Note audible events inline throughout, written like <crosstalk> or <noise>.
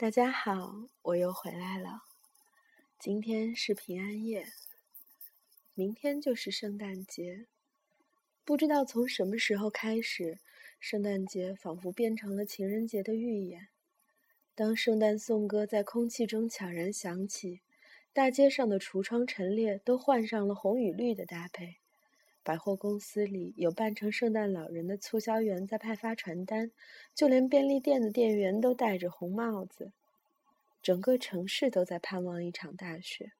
大家好，我又回来了。今天是平安夜，明天就是圣诞节。不知道从什么时候开始，圣诞节仿佛变成了情人节的预演。当圣诞颂歌在空气中悄然响起，大街上的橱窗陈列都换上了红与绿的搭配。百货公司里有扮成圣诞老人的促销员在派发传单，就连便利店的店员都戴着红帽子。整个城市都在盼望一场大雪。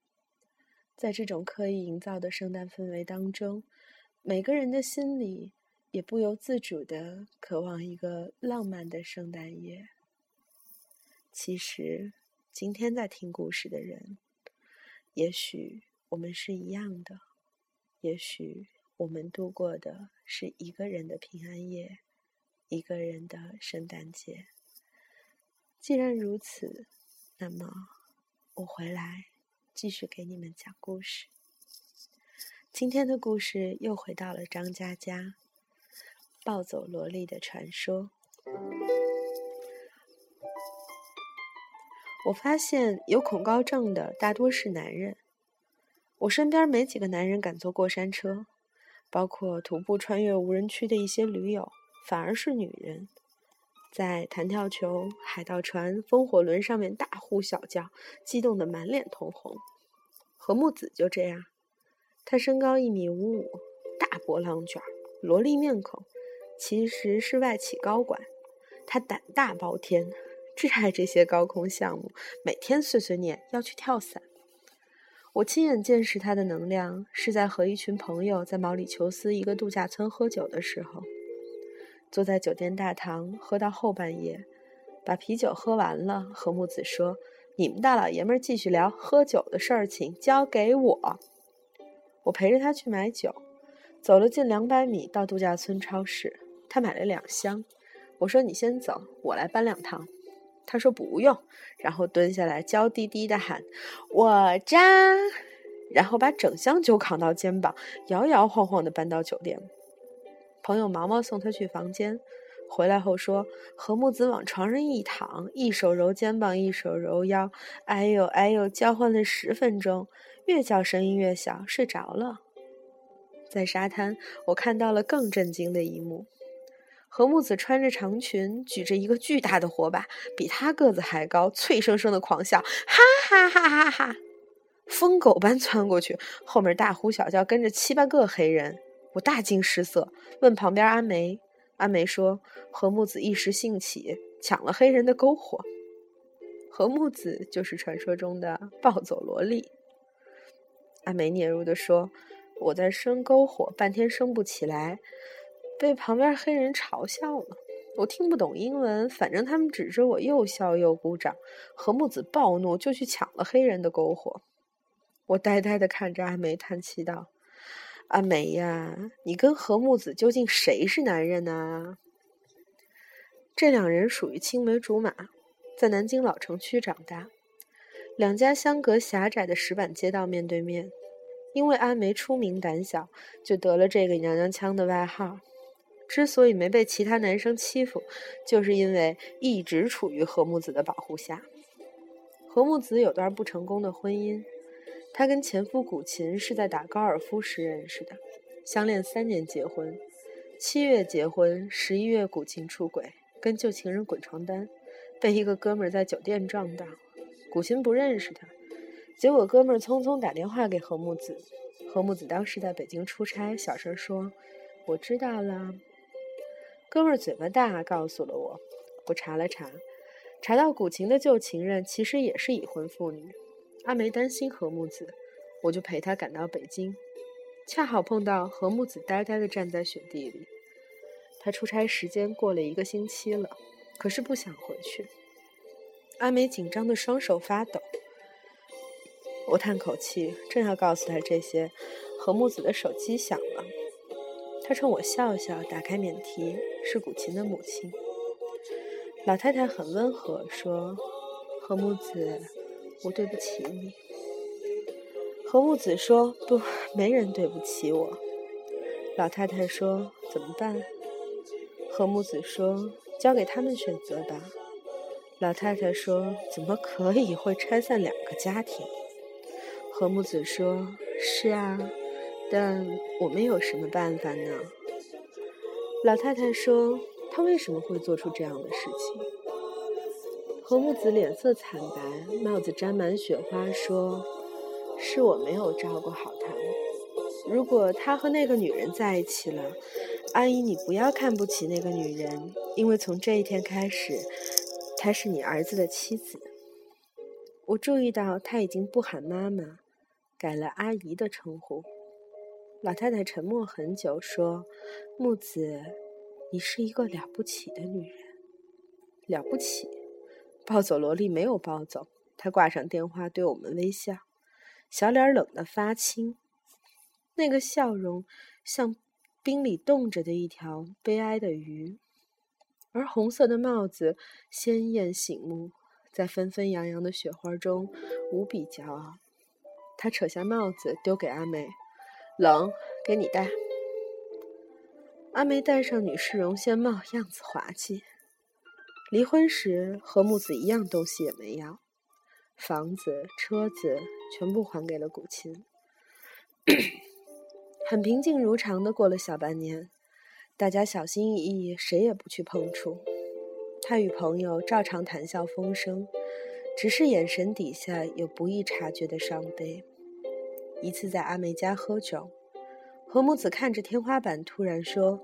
在这种刻意营造的圣诞氛围当中，每个人的心里也不由自主地渴望一个浪漫的圣诞夜。其实，今天在听故事的人，也许我们是一样的，也许。我们度过的是一个人的平安夜，一个人的圣诞节。既然如此，那么我回来继续给你们讲故事。今天的故事又回到了张嘉佳暴走萝莉的传说。我发现有恐高症的大多是男人，我身边没几个男人敢坐过山车。包括徒步穿越无人区的一些驴友，反而是女人，在弹跳球、海盗船、风火轮上面大呼小叫，激动得满脸通红。何木子就这样，他身高一米五五，大波浪卷，萝莉面孔，其实是外企高管。他胆大包天，<laughs> 挚爱这些高空项目，每天碎碎念要去跳伞。我亲眼见识他的能量，是在和一群朋友在毛里求斯一个度假村喝酒的时候，坐在酒店大堂喝到后半夜，把啤酒喝完了。何木子说：“你们大老爷们儿继续聊喝酒的事儿，请交给我。”我陪着他去买酒，走了近两百米到度假村超市，他买了两箱。我说：“你先走，我来搬两趟。”他说不用，然后蹲下来娇滴滴的喊：“我扎。”然后把整箱酒扛到肩膀，摇摇晃晃的搬到酒店。朋友毛毛送他去房间，回来后说：“何木子往床上一躺，一手揉肩膀，一手揉腰，哎呦哎呦，交换了十分钟，越叫声音越小，睡着了。”在沙滩，我看到了更震惊的一幕。何木子穿着长裙，举着一个巨大的火把，比他个子还高，脆生生的狂笑，哈哈哈哈哈！疯狗般窜过去，后面大呼小叫，跟着七八个黑人。我大惊失色，问旁边阿梅，阿梅说何木子一时兴起，抢了黑人的篝火。何木子就是传说中的暴走萝莉。阿梅嗫嚅地说：“我在生篝火，半天生不起来。”被旁边黑人嘲笑了，我听不懂英文，反正他们指着我又笑又鼓掌。何木子暴怒，就去抢了黑人的篝火。我呆呆地看着阿梅，叹气道：“阿梅呀，你跟何木子究竟谁是男人呢？”这两人属于青梅竹马，在南京老城区长大，两家相隔狭窄的石板街道面对面。因为阿梅出名胆小，就得了这个娘娘腔的外号。之所以没被其他男生欺负，就是因为一直处于何木子的保护下。何木子有段不成功的婚姻，她跟前夫古琴是在打高尔夫时认识的，相恋三年结婚。七月结婚，十一月古琴出轨，跟旧情人滚床单，被一个哥们儿在酒店撞到。古琴不认识他，结果哥们儿匆匆打电话给何木子，何木子当时在北京出差，小声说：“我知道了。”哥们儿嘴巴大，告诉了我。我查了查，查到古琴的旧情人其实也是已婚妇女。阿梅担心何木子，我就陪她赶到北京，恰好碰到何木子呆呆地站在雪地里。他出差时间过了一个星期了，可是不想回去。阿梅紧张的双手发抖。我叹口气，正要告诉他这些，何木子的手机响了。他冲我笑笑，打开免提，是古琴的母亲。老太太很温和，说：“何木子，我对不起你。”何木子说：“不，没人对不起我。”老太太说：“怎么办？”何木子说：“交给他们选择吧。”老太太说：“怎么可以会拆散两个家庭？”何木子说：“是啊，但我们有什么办法呢？”老太太说：“他为什么会做出这样的事情？”何木子脸色惨白，帽子沾满雪花，说：“是我没有照顾好他。如果他和那个女人在一起了，阿姨，你不要看不起那个女人，因为从这一天开始。”她是你儿子的妻子。我注意到他已经不喊妈妈，改了阿姨的称呼。老太太沉默很久，说：“木子，你是一个了不起的女人，了不起。”抱走萝莉没有抱走，她挂上电话，对我们微笑，小脸冷得发青，那个笑容像冰里冻着的一条悲哀的鱼。而红色的帽子鲜艳醒目，在纷纷扬扬的雪花中无比骄傲。他扯下帽子丢给阿美：“冷，给你戴。”阿梅戴上女士绒线帽，样子滑稽。离婚时，何木子一样东西也没要，房子、车子全部还给了古琴。<coughs> 很平静如常的过了小半年。大家小心翼翼，谁也不去碰触。他与朋友照常谈笑风生，只是眼神底下有不易察觉的伤悲。一次在阿梅家喝酒，何母子看着天花板，突然说：“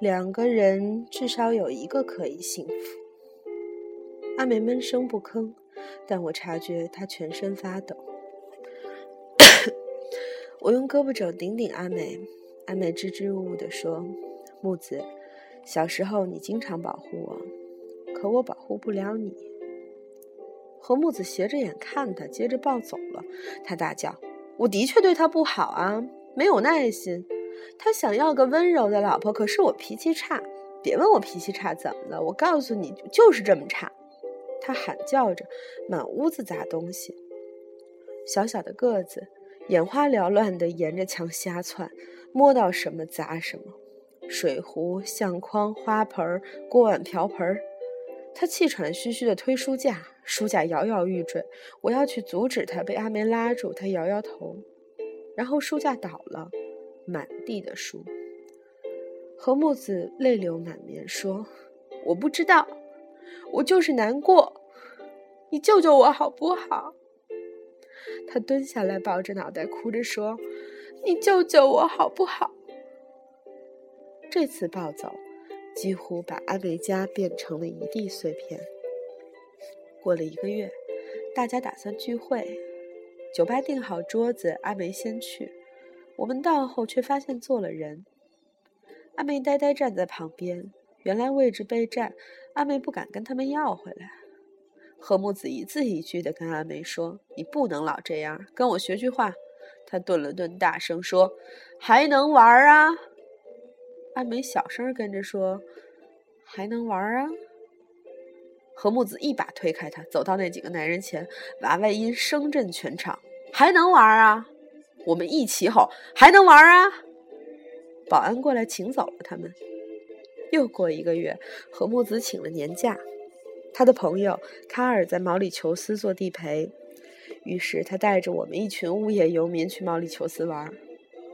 两个人至少有一个可以幸福。”阿梅闷声不吭，但我察觉她全身发抖。<coughs> 我用胳膊肘顶顶阿梅，阿梅支支吾吾地说。木子，小时候你经常保护我，可我保护不了你。何木子斜着眼看他，接着暴走了。他大叫：“我的确对他不好啊，没有耐心。他想要个温柔的老婆，可是我脾气差。别问我脾气差怎么了，我告诉你，就是这么差。”他喊叫着，满屋子砸东西。小小的个子，眼花缭乱地沿着墙瞎窜，摸到什么砸什么。水壶、相框、花盆、锅碗瓢盆，他气喘吁吁地推书架，书架摇摇欲坠。我要去阻止他，被阿梅拉住。他摇摇头，然后书架倒了，满地的书。何木子泪流满面说：“我不知道，我就是难过。你救救我好不好？”他蹲下来，抱着脑袋，哭着说：“你救救我好不好？”这次暴走，几乎把阿梅家变成了一地碎片。过了一个月，大家打算聚会，酒吧订好桌子，阿梅先去。我们到后却发现坐了人，阿梅呆呆站在旁边，原来位置被占，阿梅不敢跟他们要回来。何木子一字一句地跟阿梅说：“你不能老这样，跟我学句话。”他顿了顿，大声说：“还能玩啊？”阿梅小声跟着说：“还能玩啊？”何木子一把推开他，走到那几个男人前，娃娃音声震全场：“还能玩啊？”我们一起吼：“还能玩啊！”保安过来请走了他们。又过一个月，何木子请了年假，他的朋友卡尔在毛里求斯做地陪，于是他带着我们一群无业游民去毛里求斯玩。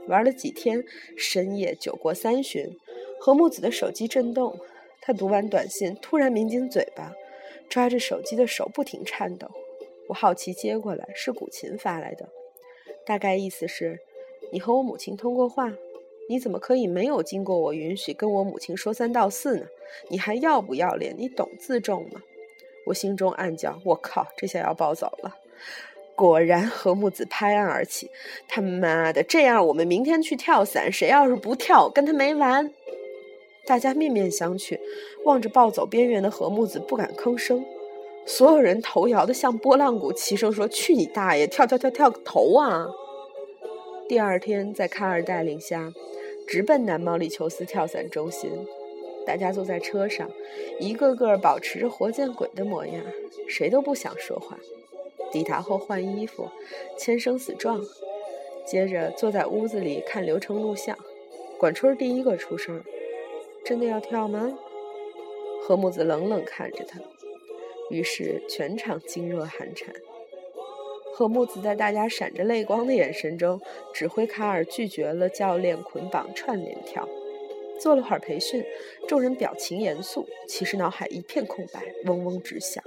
玩了几天，深夜酒过三巡，何木子的手机震动。他读完短信，突然抿紧嘴巴，抓着手机的手不停颤抖。我好奇接过来，是古琴发来的，大概意思是：你和我母亲通过话，你怎么可以没有经过我允许跟我母亲说三道四呢？你还要不要脸？你懂自重吗？我心中暗叫：我靠，这下要暴走了。果然，何木子拍案而起：“他妈的，这样我们明天去跳伞，谁要是不跳，跟他没完！”大家面面相觑，望着暴走边缘的何木子，不敢吭声。所有人头摇得像拨浪鼓，齐声说：“去你大爷！跳跳跳跳个头啊！”第二天，在卡尔带领下，直奔南毛里求斯跳伞中心。大家坐在车上，一个个保持着活见鬼的模样，谁都不想说话。抵达后换衣服，签生死状，接着坐在屋子里看流程录像。管春第一个出声：“真的要跳吗？”何木子冷冷看着他，于是全场噤若寒蝉。何木子在大家闪着泪光的眼神中，指挥卡尔拒绝了教练捆绑串联跳。做了会儿培训，众人表情严肃，其实脑海一片空白，嗡嗡直响，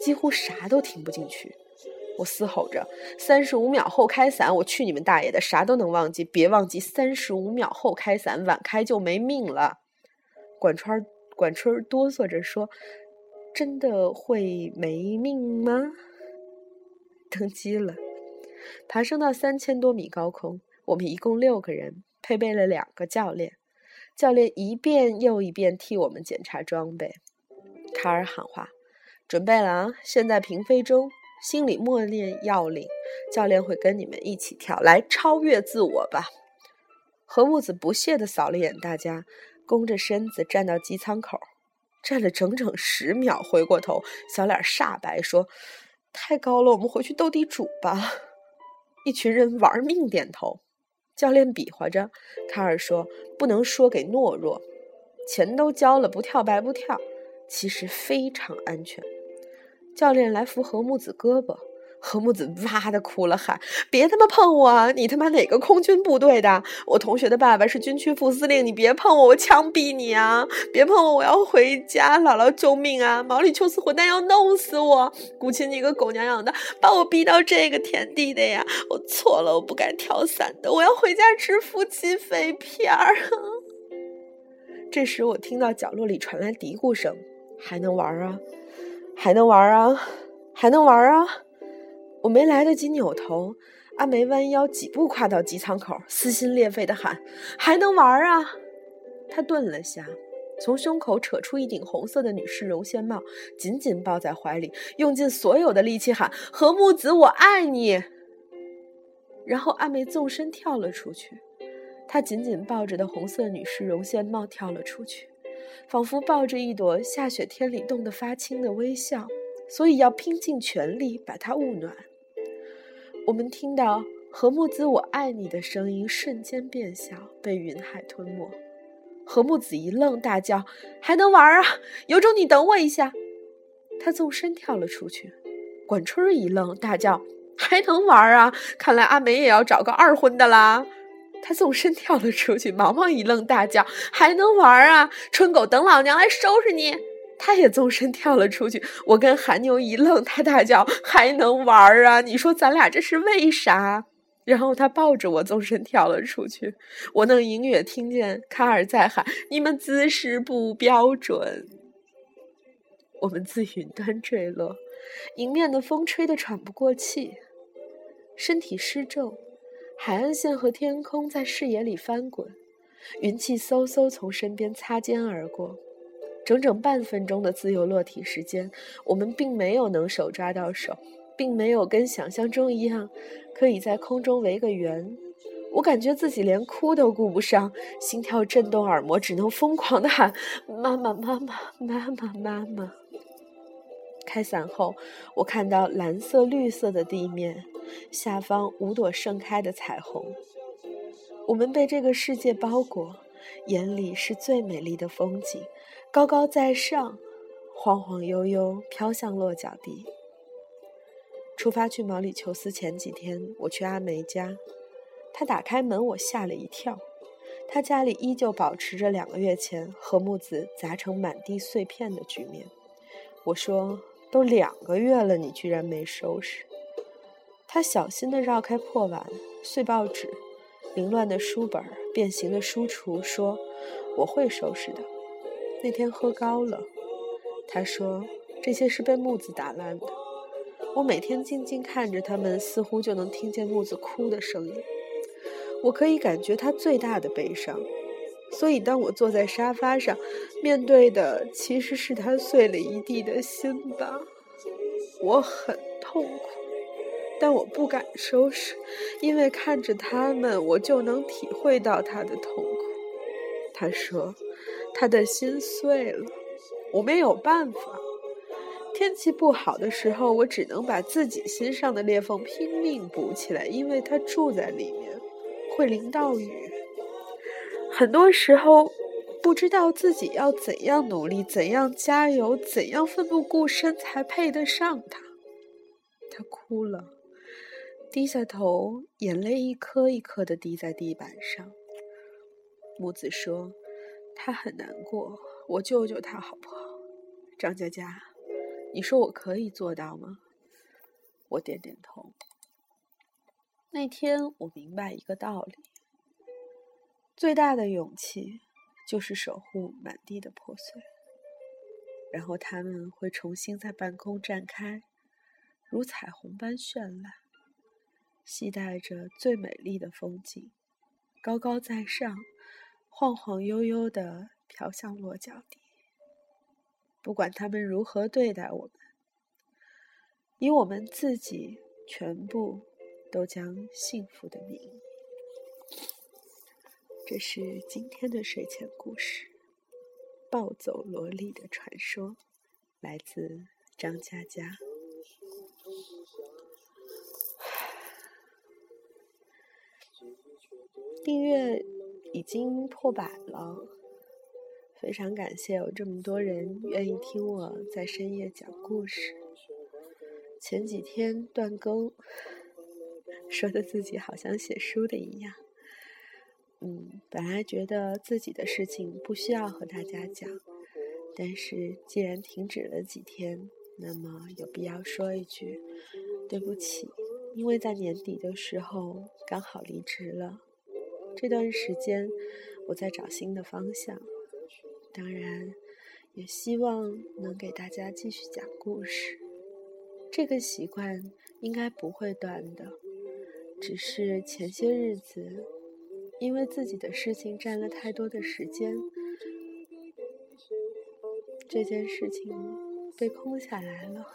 几乎啥都听不进去。我嘶吼着：“三十五秒后开伞！我去你们大爷的，啥都能忘记，别忘记三十五秒后开伞，晚开就没命了。”管川管春哆嗦着说：“真的会没命吗？” <laughs> 登机了，爬升到三千多米高空。我们一共六个人，配备了两个教练。教练一遍又一遍替我们检查装备。卡尔喊话：“准备了啊！现在平飞中，心里默念要领，教练会跟你们一起跳，来超越自我吧。”何木子不屑地扫了眼大家，弓着身子站到机舱口，站了整整十秒，回过头，小脸煞白，说。太高了，我们回去斗地主吧。一群人玩命点头。教练比划着，卡尔说：“不能说给懦弱，钱都交了，不跳白不跳。其实非常安全。”教练来扶何木子胳膊。何木子哇的哭了，喊：“别他妈碰我！你他妈哪个空军部队的？我同学的爸爸是军区副司令，你别碰我，我枪毙你啊！别碰我，我要回家！姥姥救命啊！毛里求斯混蛋要弄死我！古琴你个狗娘养的，把我逼到这个田地的呀！我错了，我不该跳伞的，我要回家吃夫妻肺片儿。<laughs> ”这时我听到角落里传来嘀咕声：“还能玩啊？还能玩啊？还能玩啊？”我没来得及扭头，阿梅弯腰几步跨到机舱口，撕心裂肺地喊：“还能玩啊！”他顿了下，从胸口扯出一顶红色的女士绒线帽，紧紧抱在怀里，用尽所有的力气喊：“何木子，我爱你！”然后阿梅纵身跳了出去，她紧紧抱着的红色女士绒线帽跳了出去，仿佛抱着一朵下雪天里冻得发青的微笑，所以要拼尽全力把它捂暖。我们听到何木子“我爱你”的声音瞬间变小，被云海吞没。何木子一愣，大叫：“还能玩啊！有种你等我一下！”他纵身跳了出去。管春一愣，大叫：“还能玩啊！看来阿梅也要找个二婚的啦！”他纵身跳了出去。毛毛一愣，大叫：“还能玩啊！春狗，等老娘来收拾你！”他也纵身跳了出去，我跟韩牛一愣，他大叫：“还能玩啊？你说咱俩这是为啥？”然后他抱着我纵身跳了出去，我能隐约听见卡尔在喊：“你们姿势不标准。”我们自云端坠落，迎面的风吹得喘不过气，身体失重，海岸线和天空在视野里翻滚，云气嗖嗖从身边擦肩而过。整整半分钟的自由落体时间，我们并没有能手抓到手，并没有跟想象中一样，可以在空中围个圆。我感觉自己连哭都顾不上，心跳震动耳膜，只能疯狂的喊：“妈妈，妈妈，妈妈，妈妈！”开伞后，我看到蓝色、绿色的地面，下方五朵盛开的彩虹。我们被这个世界包裹，眼里是最美丽的风景。高高在上，晃晃悠悠飘向落脚地。出发去毛里求斯前几天，我去阿梅家，他打开门，我吓了一跳。他家里依旧保持着两个月前和木子砸成满地碎片的局面。我说：“都两个月了，你居然没收拾。”他小心地绕开破碗、碎报纸、凌乱的书本、变形的书橱，说：“我会收拾的。”那天喝高了，他说这些是被木子打烂的。我每天静静看着他们，似乎就能听见木子哭的声音。我可以感觉他最大的悲伤，所以当我坐在沙发上，面对的其实是他碎了一地的心吧。我很痛苦，但我不敢收拾，因为看着他们，我就能体会到他的痛苦。他说。他的心碎了，我没有办法。天气不好的时候，我只能把自己心上的裂缝拼命补起来，因为他住在里面，会淋到雨。很多时候，不知道自己要怎样努力、怎样加油、怎样奋不顾身才配得上他。他哭了，低下头，眼泪一颗一颗的滴在地板上。木子说：“他很难过，我救救他好不好？”张佳佳，你说我可以做到吗？我点点头。那天我明白一个道理：最大的勇气。就是守护满地的破碎，然后它们会重新在半空绽开，如彩虹般绚烂，携带着最美丽的风景，高高在上，晃晃悠悠地飘向落脚地。不管他们如何对待我们，以我们自己全部都将幸福的名义。这是今天的睡前故事，《暴走萝莉的传说》，来自张佳佳。<sighs> 订阅已经破百了，非常感谢有这么多人愿意听我在深夜讲故事。前几天断更，<laughs> 说的自己好像写书的一样。嗯，本来觉得自己的事情不需要和大家讲，但是既然停止了几天，那么有必要说一句对不起，因为在年底的时候刚好离职了。这段时间我在找新的方向，当然也希望能给大家继续讲故事。这个习惯应该不会断的，只是前些日子。因为自己的事情占了太多的时间，这件事情被空下来了。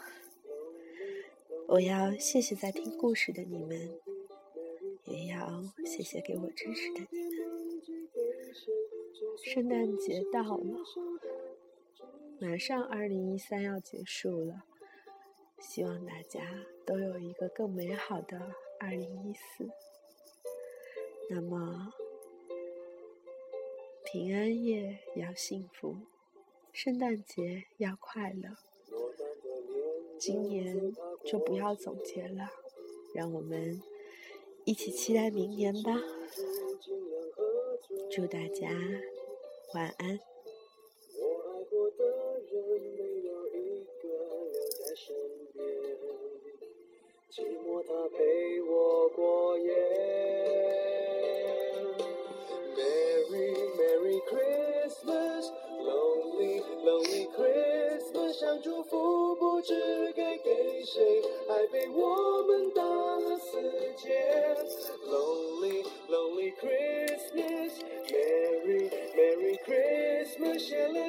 我要谢谢在听故事的你们，也要谢谢给我支持的你们。圣诞节到了，马上二零一三要结束了，希望大家都有一个更美好的二零一四。那么，平安夜要幸福，圣诞节要快乐。今年就不要总结了，让我们一起期待明年吧。祝大家晚安。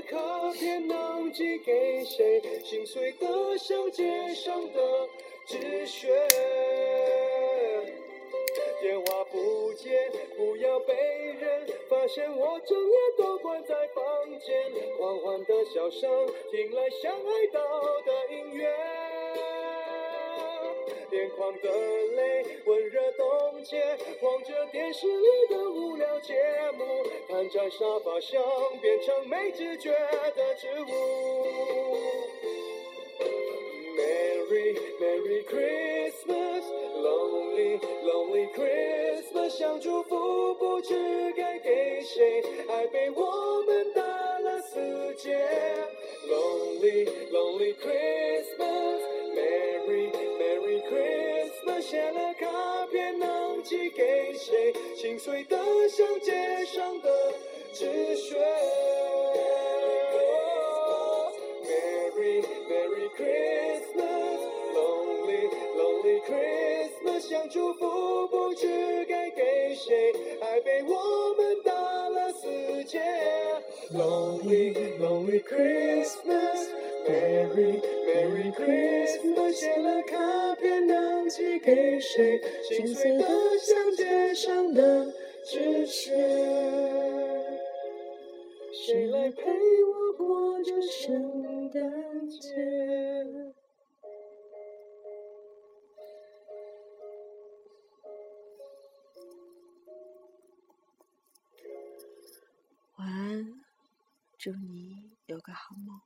卡片能寄给谁？心碎的像街上的纸屑。电话不接，不要被人发现我整夜都关在房间。缓缓的笑声，听来像爱到的音乐。眼眶的泪温热冻结，望着电视里的无聊节目，瘫在沙发上变成没知觉的植物。Merry Merry Christmas。Lonely lonely Christmas，想祝福不知该给谁，爱被我们打了死结。Lonely lonely Christmas Christmas，写了卡片能寄给谁？心碎的像街上的纸屑。Merry Merry Christmas，Lonely lonely Christmas。想祝福不知该给谁，爱被我们打了死结。Lonely lonely Christmas Merry, Merry Christmas，写了卡片能寄给谁？心碎的像街上的纸屑。谁来陪我过这圣诞节？晚安。祝你有个好梦。